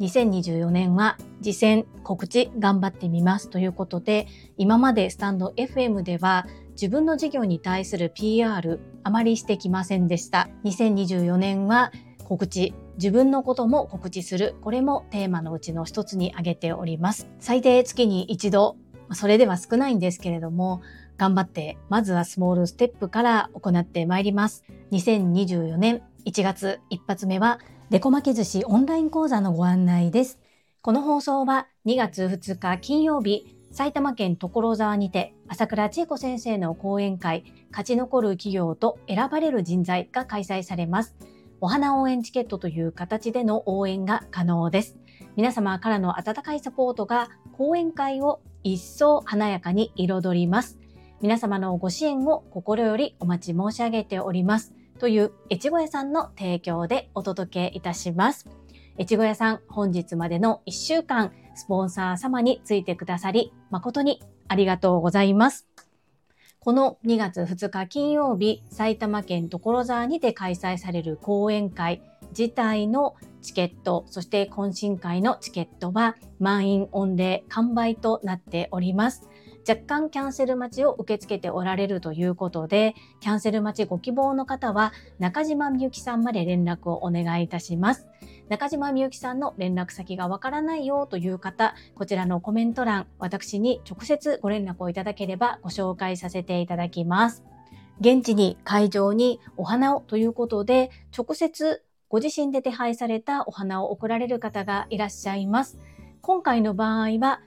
2024年は実践告知頑張ってみますということで今までスタンド FM では自分の事業に対する PR あまりしてきませんでした。2024年は告知。自分のことも告知する。これもテーマのうちの一つに挙げております。最低月に一度。それでは少ないんですけれども頑張ってまずはスモールステップから行ってまいります2024年1月一発目はデコ巻き寿司オンライン講座のご案内です。この放送は2月2日金曜日、埼玉県所沢にて朝倉千恵子先生の講演会、勝ち残る企業と選ばれる人材が開催されます。お花応援チケットという形での応援が可能です。皆様からの温かいサポートが講演会を一層華やかに彩ります。皆様のご支援を心よりお待ち申し上げております。という越後屋さんの提供でお届けいたします。越後屋さん、本日までの1週間、スポンサー様についてくださり、誠にありがとうございます。この2月2日金曜日、埼玉県所沢にて開催される講演会自体のチケット、そして懇親会のチケットは満員御礼完売となっております。若干キャンセル待ちを受け付けておられるということで、キャンセル待ちご希望の方は中島みゆきさんまで連絡をお願いいたします。中島みゆきさんの連絡先がわからないよという方、こちらのコメント欄、私に直接ご連絡をいただければご紹介させていただきます。現地に会場にお花をということで、直接ご自身で手配されたお花を送られる方がいらっしゃいます。今回の場合は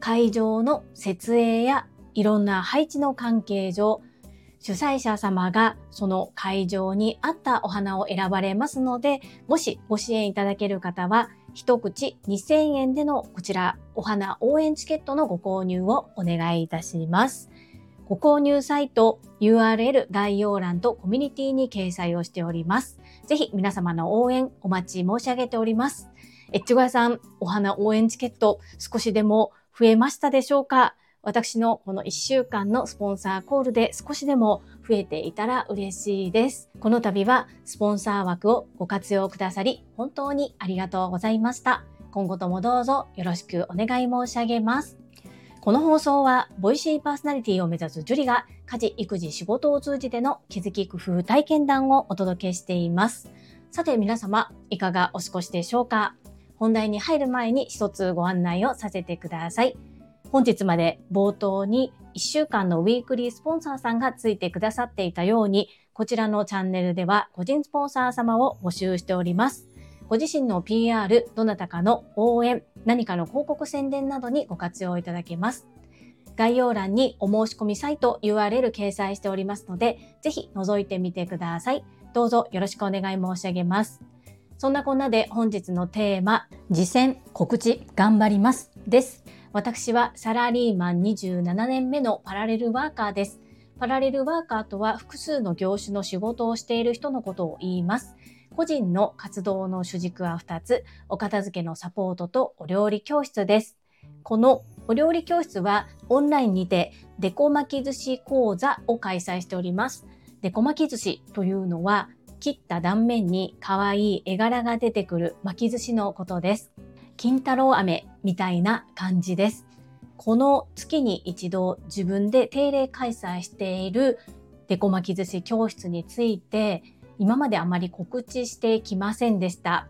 会場の設営やいろんな配置の関係上、主催者様がその会場に合ったお花を選ばれますので、もしご支援いただける方は、一口2000円でのこちらお花応援チケットのご購入をお願いいたします。ご購入サイト URL 概要欄とコミュニティに掲載をしております。ぜひ皆様の応援お待ち申し上げております。エッチゴ屋さん、お花応援チケット少しでも増えましたでしょうか？私のこの1週間のスポンサーコールで少しでも増えていたら嬉しいです。この度はスポンサー枠をご活用くださり本当にありがとうございました。今後ともどうぞよろしくお願い申し上げます。この放送は、ボイシーパーソナリティを目指すジュリが、家事、育児、仕事を通じての気づき、工夫、体験談をお届けしています。さて皆様、いかがお過ごしでしょうか？本題に入る前に一つご案内をさせてください。本日まで冒頭に1週間のウィークリースポンサーさんがついてくださっていたように、こちらのチャンネルでは個人スポンサー様を募集しております。ご自身の PR、どなたかの応援、何かの広告宣伝などにご活用いただけます。概要欄にお申し込みサイト URL 掲載しておりますので、ぜひ覗いてみてください。どうぞよろしくお願い申し上げます。そんなこんなで本日のテーマ、実践告知頑張りますです。私はサラリーマン27年目のパラレルワーカーです。パラレルワーカーとは複数の業種の仕事をしている人のことを言います。個人の活動の主軸は2つ、お片付けのサポートとお料理教室です。このお料理教室はオンラインにてデコ巻き寿司講座を開催しております。デコ巻き寿司というのは切った断面に可愛い絵柄が出てくる巻き寿司のことです。金太郎飴みたいな感じです。この月に一度自分で定例開催しているデコ巻き寿司教室について今まであまり告知してきませんでした。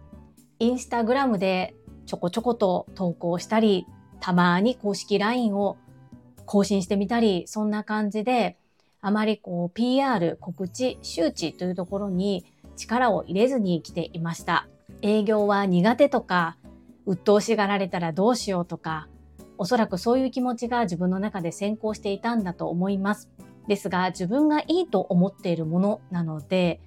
インスタグラムでちょこちょこと投稿したり、たまに公式 LINE を更新してみたり、そんな感じであまりこう PR、告知、周知というところに力を入れずに来ていました。営業は苦手とか、鬱陶しがられたらどうしようとか、おそらくそういう気持ちが自分の中で先行していたんだと思います。ですが自分がいいと思っているものなので、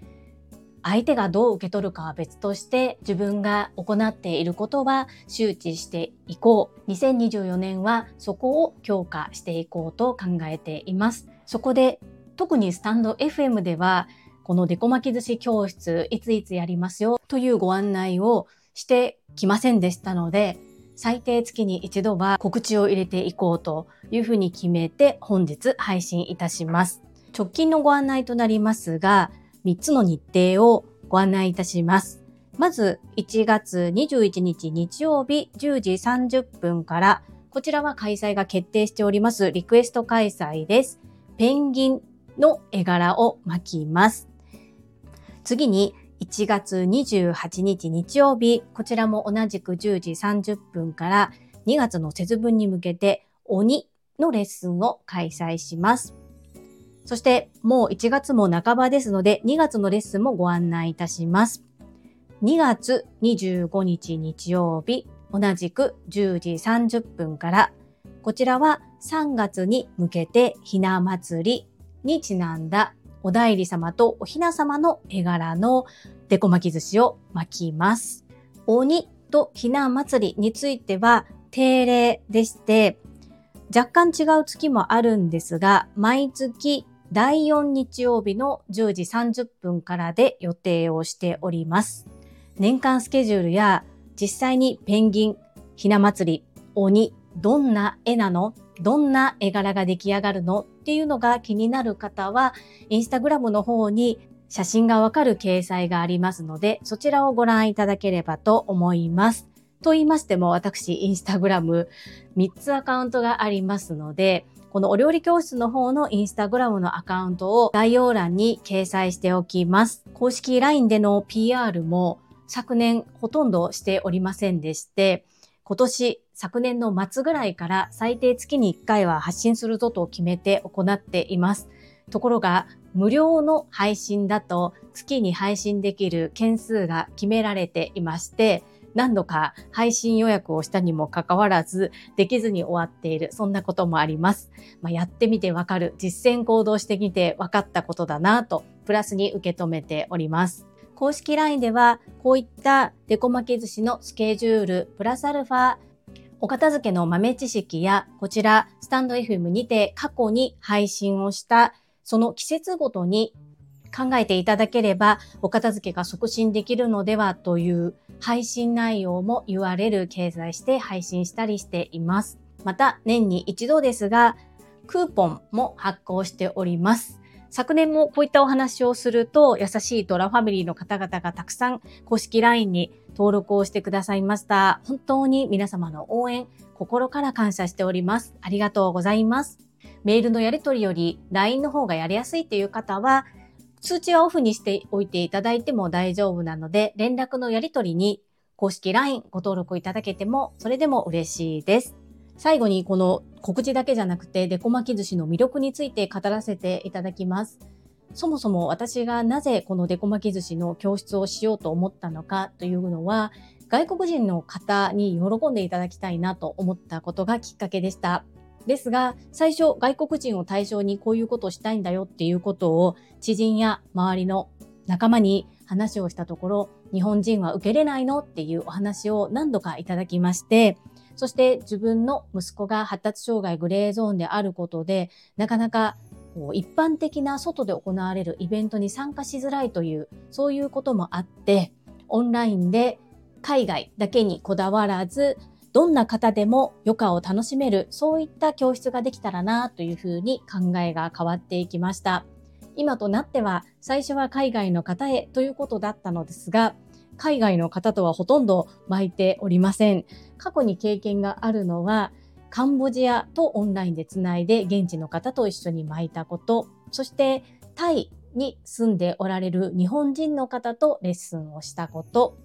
相手がどう受け取るかは別として自分が行っていることは周知していこう。2024年はそこを強化していこうと考えています。そこで特にスタンド FM ではこのデコ巻き寿司教室いついつやりますよというご案内をしてきませんでしたので最低月に一度は告知を入れていこうというふうに決めて本日配信いたします。直近のご案内となりますが3つの日程をご案内いたします。まず、1月21日日曜日10時30分から、こちらは開催が決定しております、リクエスト開催です。ペンギンの絵柄を巻きます。次に、1月28日日曜日、こちらも同じく10時30分から2月の節分に向けて鬼のレッスンを開催します。そしてもう1月も半ばですので2月のレッスンもご案内いたします。2月25日日曜日、同じく10時30分から、こちらは3月に向けてひな祭りにちなんだお代理様とおひな様の絵柄のデコ巻き寿司を巻きます。鬼とひな祭りについては定例でして、若干違う月もあるんですが、毎月第4日曜日の10時30分からで予定をしております。年間スケジュールや実際にペンギン、ひな祭り、鬼、どんな絵なのどんな絵柄が出来上がるのっていうのが気になる方は、インスタグラムの方に写真がわかる掲載がありますので、そちらをご覧いただければと思います。と言いましても、私、インスタグラム3つアカウントがありますので、このお料理教室の方のインスタグラムのアカウントを概要欄に掲載しておきます。公式 LINE での PR も昨年ほとんどしておりませんでして、今年昨年の末ぐらいから最低月に1回は発信するぞと決めて行っています。ところが、無料の配信だと月に配信できる件数が決められていまして、何度か配信予約をしたにもかかわらず、できずに終わっている、そんなこともあります。まあ、やってみてわかる、実践行動してみてわかったことだなと、プラスに受け止めております。公式 LINE では、こういったデコ巻き寿司のスケジュール、プラスアルファ、お片付けの豆知識や、こちら、スタンド FM にて過去に配信をした、その季節ごとに考えていただければ、お片付けが促進できるのではという配信内容も URL 掲載して配信したりしています。また、年に一度ですが、クーポンも発行しております。昨年もこういったお話をすると、優しいトラファミリーの方々がたくさん公式 LINE に登録をしてくださいました。本当に皆様の応援、心から感謝しております。ありがとうございます。メールのやり取りより LINE の方がやりやすいっていう方は、通知はオフにしておいていただいても大丈夫なので、連絡のやり取りに公式 LINE ご登録いただけても、それでも嬉しいです。最後にこの告知だけじゃなくて、デコ巻き寿司の魅力について語らせていただきます。そもそも私がなぜこのデコ巻き寿司の教室をしようと思ったのかというのは、外国人の方に喜んでいただきたいなと思ったことがきっかけでした。ですが、最初外国人を対象にこういうことをしたいんだよっていうことを知人や周りの仲間に話をしたところ、日本人は受けれないのっていうお話を何度かいただきまして、そして自分の息子が発達障害グレーゾーンであることで、なかなかこう一般的な外で行われるイベントに参加しづらいという、そういうこともあって、オンラインで海外だけにこだわらず、どんな方でも余暇を楽しめる、そういった教室ができたらなというふうに考えが変わっていきました。今となっては最初は海外の方へということだったのですが、海外の方とはほとんど巻いておりません。過去に経験があるのは、カンボジアとオンラインでつないで現地の方と一緒に巻いたこと、そしてタイに住んでおられる日本人の方とレッスンをしたこと、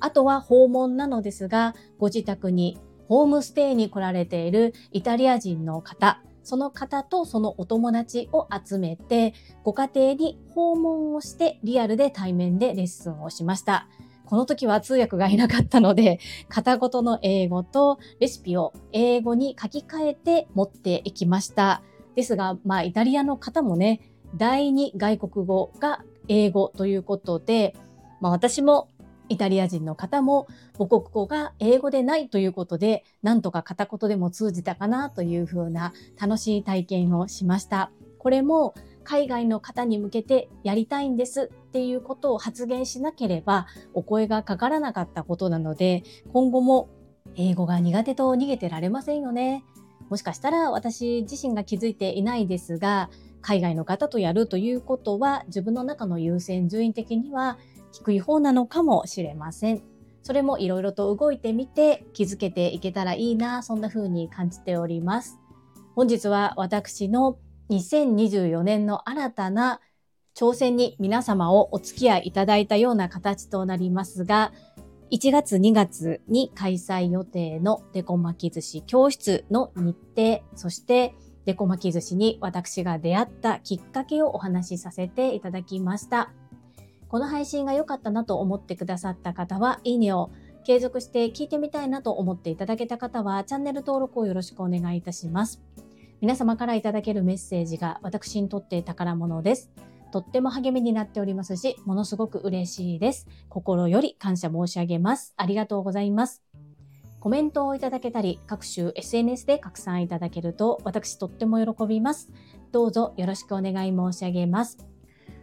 あとは訪問なのですが、ご自宅にホームステイに来られているイタリア人の方、その方とそのお友達を集めて、ご家庭に訪問をしてリアルで対面でレッスンをしました。この時は通訳がいなかったので、片言の英語とレシピを英語に書き換えて持っていきました。ですが、まあ、イタリアの方もね、第二外国語が英語ということで、まあ、私もイタリア人の方も母国語が英語でないということで、なんとか片言でも通じたかなというふうな楽しい体験をしました。これも海外の方に向けてやりたいんですっていうことを発言しなければお声がかからなかったことなので、今後も英語が苦手と逃げてられませんよね。もしかしたら私自身が気づいていないですが、海外の方とやるということは自分の中の優先順位的には低い方なのかもしれません。それもいろいろと動いてみて気づけていけたらいいな、そんな風に感じております。本日は私の2024年の新たな挑戦に皆様をお付き合いいただいたような形となりますが、1月2月に開催予定のデコ巻き寿司教室の日程、そしてデコ巻き寿司に私が出会ったきっかけをお話しさせていただきました。この配信が良かったなと思ってくださった方は、いいねを、継続して聞いてみたいなと思っていただけた方は、チャンネル登録をよろしくお願いいたします。皆様からいただけるメッセージが私にとって宝物です。とっても励みになっておりますし、ものすごく嬉しいです。心より感謝申し上げます。ありがとうございます。コメントをいただけたり、各種 SNS で拡散いただけると、私とっても喜びます。どうぞよろしくお願い申し上げます。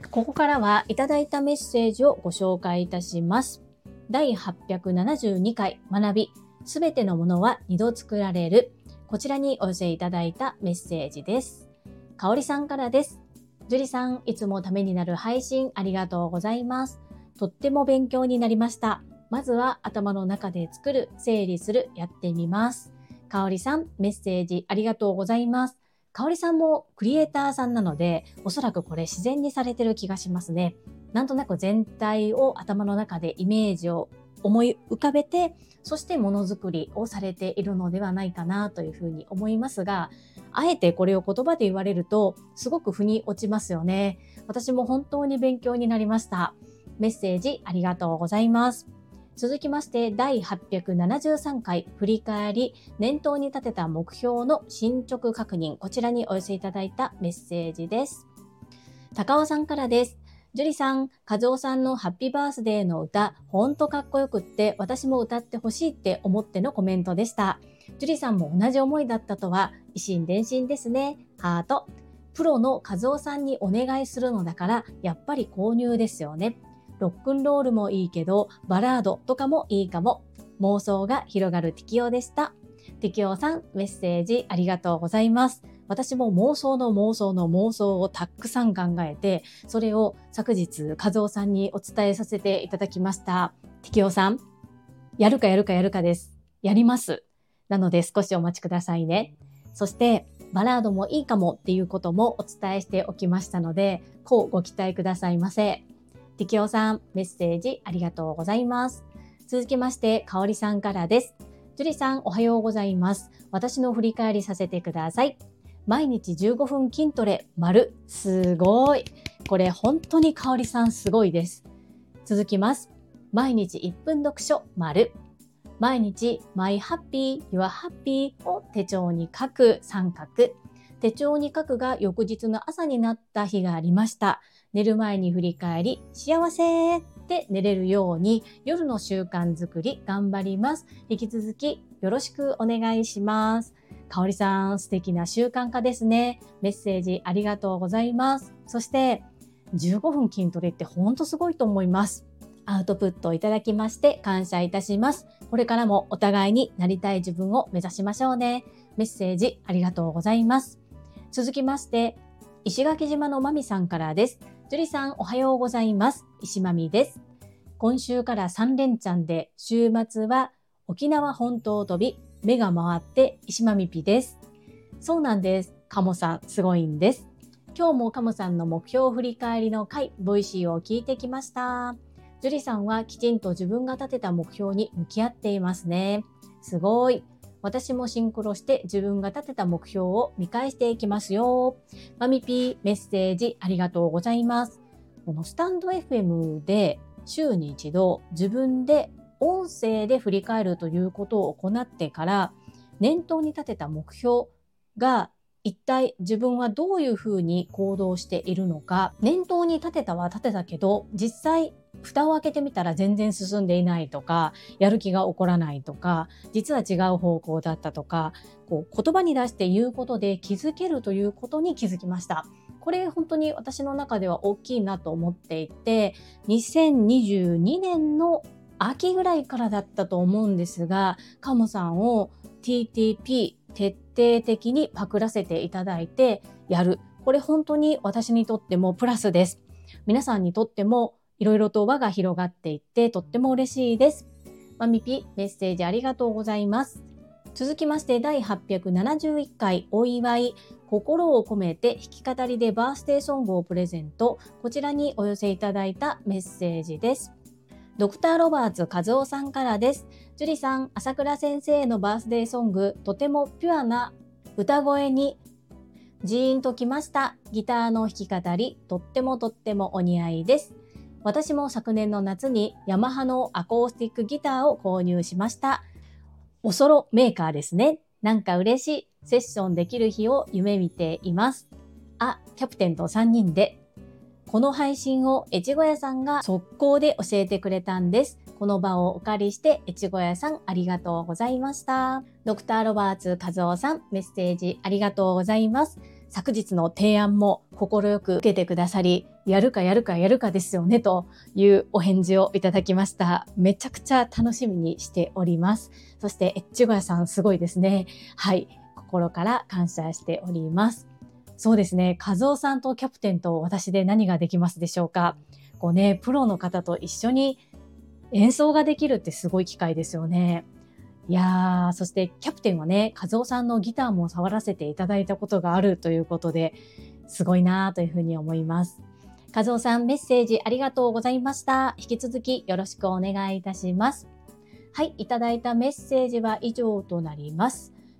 ここからはいただいたメッセージをご紹介いたします。第872回学び、すべてのものは二度作られる。こちらにお寄せいただいたメッセージです。かおりさんからです。樹里さん、いつもためになる配信ありがとうございます。とっても勉強になりました。まずは頭の中で作る、整理する、やってみます。かおりさん、メッセージありがとうございます。かおりさんもクリエイターさんなので、おそらくこれ自然にされてる気がしますね。なんとなく全体を頭の中でイメージを思い浮かべて、そしてものづくりをされているのではないかなというふうに思いますが、あえてこれを言葉で言われると、すごく腑に落ちますよね。私も本当に勉強になりました。メッセージありがとうございます。続きまして、第873回振り返り、念頭に立てた目標の進捗確認、こちらにお寄せいただいたメッセージです。高尾さんからです。樹里さん、和夫さんのハッピーバースデーの歌、ほんとかっこよくって、私も歌ってほしいって思ってのコメントでした。樹里さんも同じ思いだったとは、維心伝心ですね。ハート。プロの和夫さんにお願いするのだから、やっぱり購入ですよね。ロックンロールもいいけど、バラードとかもいいかも。妄想が広がる適用でした。適用さん、メッセージありがとうございます。私も妄想の妄想の妄想をたくさん考えて、それを昨日、和夫さんにお伝えさせていただきました。適用さん、やるかやるかやるかです。やります。なので少しお待ちくださいね。そして、バラードもいいかもっていうこともお伝えしておきましたので、こうご期待くださいませ。てきおさん、メッセージありがとうございます。続きまして、かおりさんからです。樹里さん、おはようございます。私の振り返りさせてください。毎日15分筋トレ、丸。すごい。これ本当にかおりさんすごいです。続きます。毎日1分読書、丸。毎日、My Happy, Your Happy を手帳に書く三角。手帳に書くが翌日の朝になった日がありました。寝る前に振り返り、幸せって寝れるように夜の習慣づくり頑張ります。引き続きよろしくお願いします。かおりさん、素敵な習慣化ですね。メッセージありがとうございます。そして、15分筋トレってほんとすごいと思います。アウトプットをいただきまして感謝いたします。これからもお互いになりたい自分を目指しましょうね。メッセージありがとうございます。続きまして、石垣島のまみさんからです。樹里さんおはようございます。石まみです。今週から3連チャンで、週末は沖縄本島飛び、目が回って石まみぴです。そうなんです。カモさん、すごいんです。今日もカモさんの目標振り返りの回、ボイシーを聞いてきました。樹里さんはきちんと自分が立てた目標に向き合っていますね。すごい。私もシンクロして自分が立てた目標を見返していきますよ。マミピーメッセージありがとうございます。このスタンド FM で週に一度自分で音声で振り返るということを行ってから念頭に立てた目標が一体自分はどういうふうに行動しているのか念頭に立てたは立てたけど実際蓋を開けてみたら全然進んでいないとかやる気が起こらないとか実は違う方向だったとかこう言葉に出して言うことで気づけるということに気づきました。これ本当に私の中では大きいなと思っていて2022年の秋ぐらいからだったと思うんですがカモさんを TTP 徹底的にパクらせていただいてやるこれ本当に私にとってもプラスです。皆さんにとってもいろいろと輪が広がっていってとっても嬉しいです。まみぴメッセージありがとうございます。続きまして第871回お祝い心を込めて弾き語りでバースデーソングをプレゼントこちらにお寄せいただいたメッセージです。ドクターロバーツ和夫さんからです。樹里さん、朝倉先生のバースデーソング、とてもピュアな歌声にジーンときました。ギターの弾き語り、とってもとってもお似合いです。私も昨年の夏にヤマハのアコースティックギターを購入しました。おそろメーカーですね。なんか嬉しい。セッションできる日を夢見ています。あ、キャプテンと3人で。この配信を越後屋さんが速攻で教えてくれたんです。この場をお借りして、越後屋さんありがとうございました。ドクターロバーツ和夫さん、メッセージありがとうございます。昨日の提案も快く受けてくださり、やるかやるかやるかですよねというお返事をいただきました。めちゃくちゃ楽しみにしております。そして、エッチゴヤさんすごいですね。はい。心から感謝しております。そうですね。和夫さんとキャプテンと私で何ができますでしょうか？こうね、プロの方と一緒に演奏ができるってすごい機会ですよね。いやー、そしてキャプテンはね、和夫さんのギターも触らせていただいたことがあるということで、すごいなーというふうに思います。和夫さん、メッセージありがとうございました。引き続きよろしくお願いいたします。はい、いただいたメッセージは以上となります。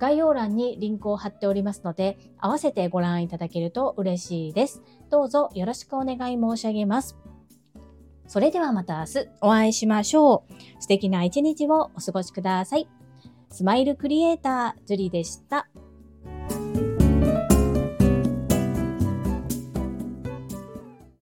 概要欄にリンクを貼っておりますので、合わせてご覧いただけると嬉しいです。どうぞよろしくお願い申し上げます。それではまた明日お会いしましょう。素敵な一日をお過ごしください。スマイルクリエイター、ジュリでした。